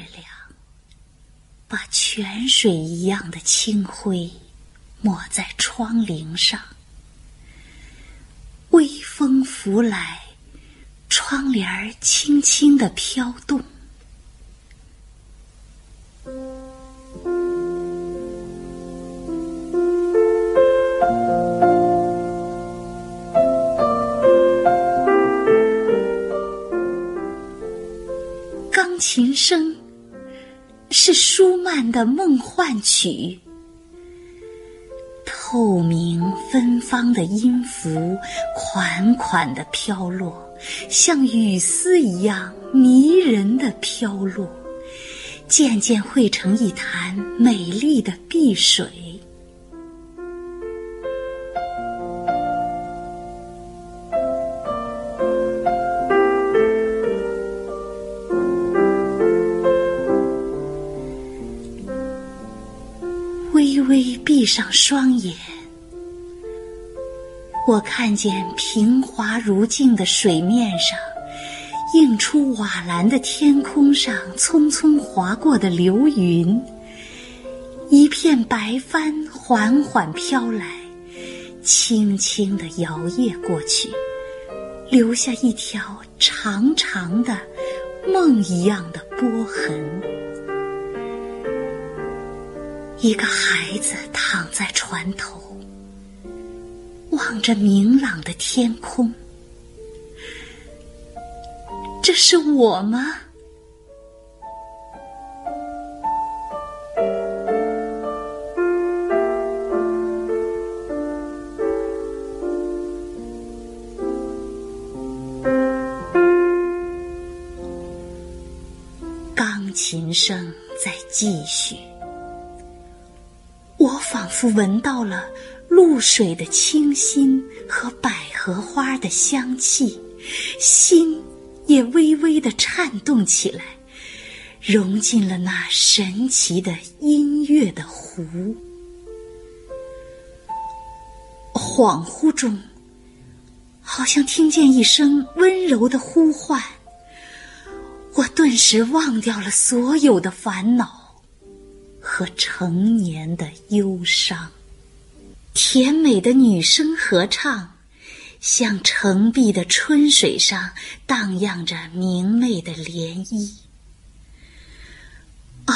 月亮，把泉水一样的清辉抹在窗棂上。微风拂来，窗帘儿轻轻的飘动。钢琴声是舒曼的梦幻曲。透明芬芳的音符款款的飘落，像雨丝一样迷人的飘落，渐渐汇成一潭美丽的碧水。上双眼，我看见平滑如镜的水面上，映出瓦蓝的天空上匆匆划过的流云。一片白帆缓缓飘来，轻轻地摇曳过去，留下一条长长的梦一样的波痕。一个孩子躺在船头，望着明朗的天空。这是我吗？钢琴声在继续。我仿佛闻到了露水的清新和百合花的香气，心也微微的颤动起来，融进了那神奇的音乐的湖。恍惚中，好像听见一声温柔的呼唤，我顿时忘掉了所有的烦恼。和成年的忧伤，甜美的女声合唱，像澄碧的春水上荡漾着明媚的涟漪。啊，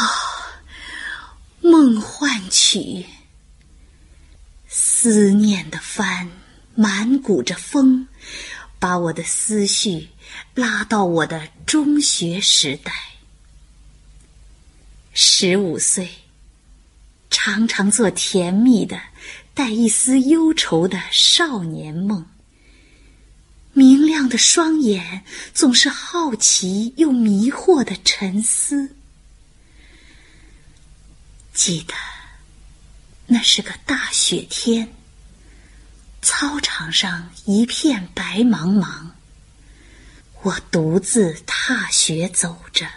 梦幻曲，思念的帆满鼓着风，把我的思绪拉到我的中学时代。十五岁。常常做甜蜜的、带一丝忧愁的少年梦。明亮的双眼总是好奇又迷惑的沉思。记得，那是个大雪天。操场上一片白茫茫，我独自踏雪走着。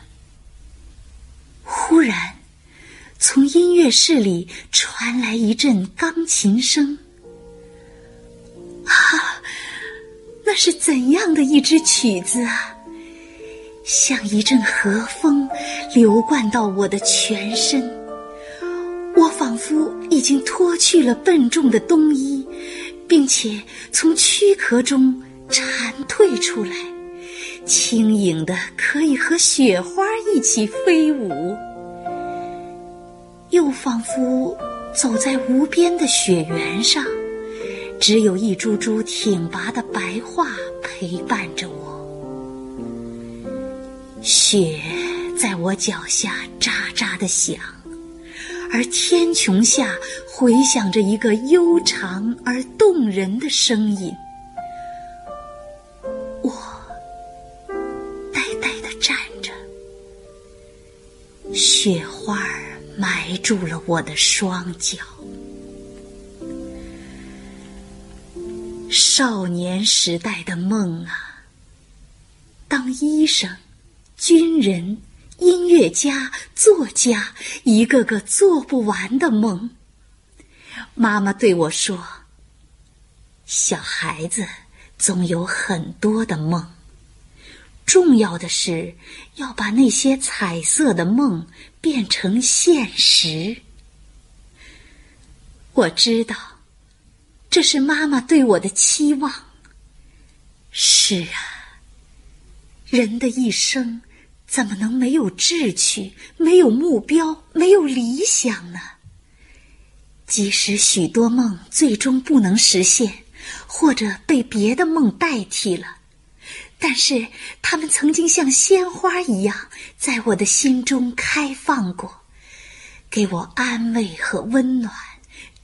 忽然。从音乐室里传来一阵钢琴声，啊，那是怎样的一支曲子啊！像一阵和风流灌到我的全身，我仿佛已经脱去了笨重的冬衣，并且从躯壳中蝉蜕出来，轻盈的可以和雪花一起飞舞。又仿佛走在无边的雪原上，只有一株株挺拔的白桦陪伴着我。雪在我脚下喳喳的响，而天穹下回响着一个悠长而动人的声音。我呆呆的站着，雪花儿。埋住了我的双脚。少年时代的梦啊，当医生、军人、音乐家、作家，一个个做不完的梦。妈妈对我说：“小孩子总有很多的梦，重要的是要把那些彩色的梦变成现实。我知道，这是妈妈对我的期望。是啊，人的一生怎么能没有志趣、没有目标、没有理想呢？即使许多梦最终不能实现，或者被别的梦代替了。但是，他们曾经像鲜花一样，在我的心中开放过，给我安慰和温暖，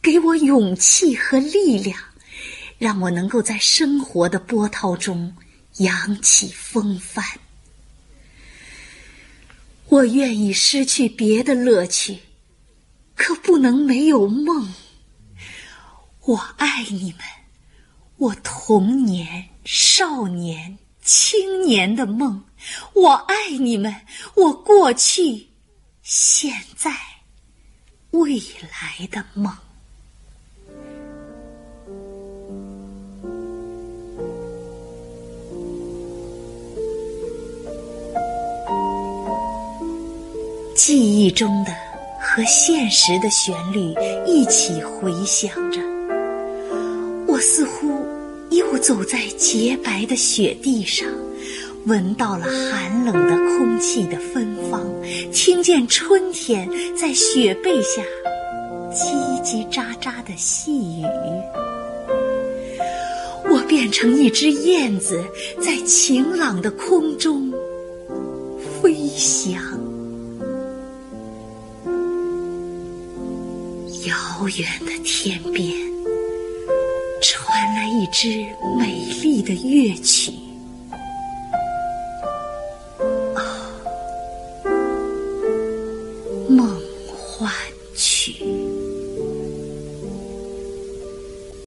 给我勇气和力量，让我能够在生活的波涛中扬起风帆。我愿意失去别的乐趣，可不能没有梦。我爱你们，我童年、少年。青年的梦，我爱你们，我过去、现在、未来的梦。记忆中的和现实的旋律一起回响着，我似乎。走在洁白的雪地上，闻到了寒冷的空气的芬芳，听见春天在雪背下叽叽喳喳的细语。我变成一只燕子，在晴朗的空中飞翔。遥远的天边。传来一支美丽的乐曲，